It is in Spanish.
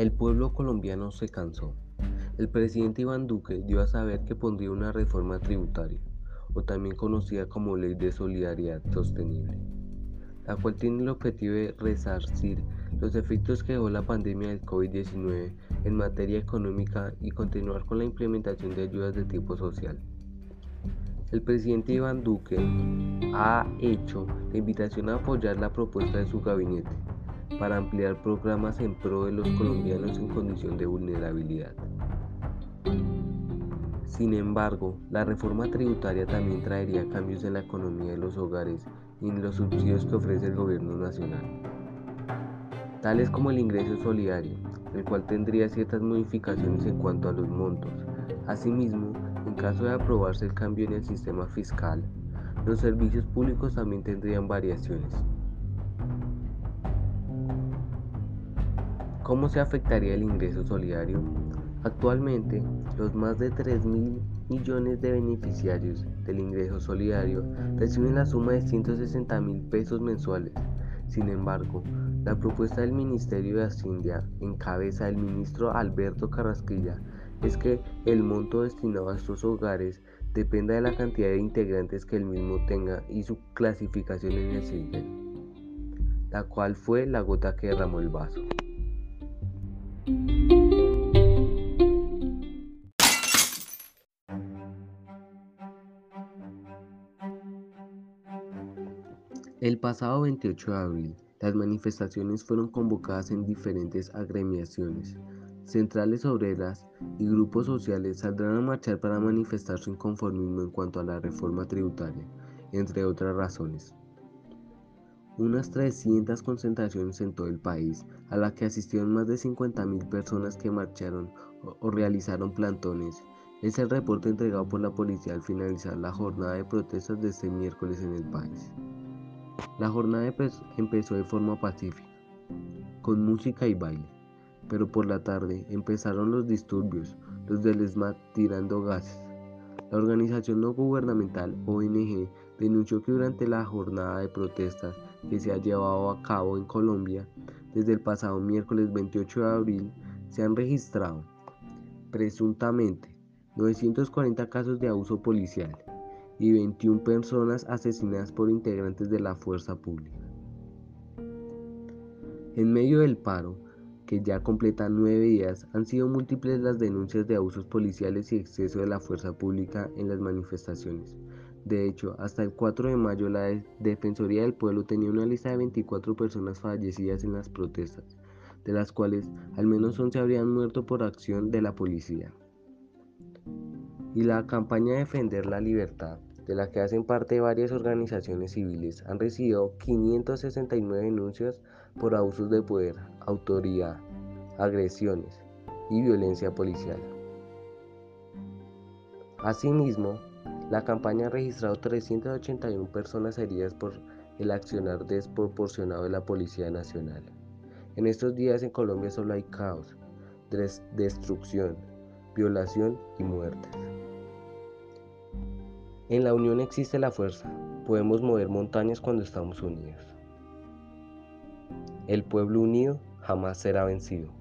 El pueblo colombiano se cansó. El presidente Iván Duque dio a saber que pondría una reforma tributaria, o también conocida como Ley de Solidaridad Sostenible, la cual tiene el objetivo de resarcir los efectos que dejó la pandemia del COVID-19 en materia económica y continuar con la implementación de ayudas de tipo social. El presidente Iván Duque ha hecho la invitación a apoyar la propuesta de su gabinete para ampliar programas en pro de los colombianos en condición de vulnerabilidad. Sin embargo, la reforma tributaria también traería cambios en la economía de los hogares y en los subsidios que ofrece el gobierno nacional, tales como el ingreso solidario, el cual tendría ciertas modificaciones en cuanto a los montos. Asimismo, en caso de aprobarse el cambio en el sistema fiscal, los servicios públicos también tendrían variaciones. ¿Cómo se afectaría el ingreso solidario? Actualmente, los más de 3 mil millones de beneficiarios del ingreso solidario reciben la suma de 160 mil pesos mensuales. Sin embargo, la propuesta del Ministerio de Hacienda, en cabeza del ministro Alberto Carrasquilla, es que el monto destinado a estos hogares dependa de la cantidad de integrantes que el mismo tenga y su clasificación en el sistema, la cual fue la gota que derramó el vaso. El pasado 28 de abril, las manifestaciones fueron convocadas en diferentes agremiaciones. Centrales obreras y grupos sociales saldrán a marchar para manifestar su inconformismo en cuanto a la reforma tributaria, entre otras razones unas 300 concentraciones en todo el país, a la que asistieron más de 50.000 personas que marcharon o, realizaron plantones. Es el reporte entregado por la policía al finalizar la jornada de protestas de este miércoles en el país. La jornada empezó de forma pacífica, con música y baile, pero por la tarde empezaron los disturbios, los del ESMAD tirando gases. La organización no gubernamental ONG denunció que durante la jornada de protestas que se ha llevado a cabo en Colombia desde el pasado miércoles 28 de abril se han registrado presuntamente 940 casos de abuso policial y 21 personas asesinadas por integrantes de la fuerza pública. En medio del paro, que ya completa nueve días, han sido múltiples las denuncias de abusos policiales y exceso de la fuerza pública en las manifestaciones, de hecho, hasta el 4 de mayo la Defensoría del Pueblo tenía una lista de 24 personas fallecidas en las protestas, de las cuales al menos 11 habrían muerto por acción de la policía. Y la campaña Defender la Libertad, de la que hacen parte varias organizaciones civiles, han recibido 569 denuncias por abusos de poder, autoridad, agresiones y violencia policial. Asimismo, la campaña ha registrado 381 personas heridas por el accionar desproporcionado de la Policía Nacional. En estos días en Colombia solo hay caos, destrucción, violación y muertes. En la unión existe la fuerza. Podemos mover montañas cuando estamos unidos. El pueblo unido jamás será vencido.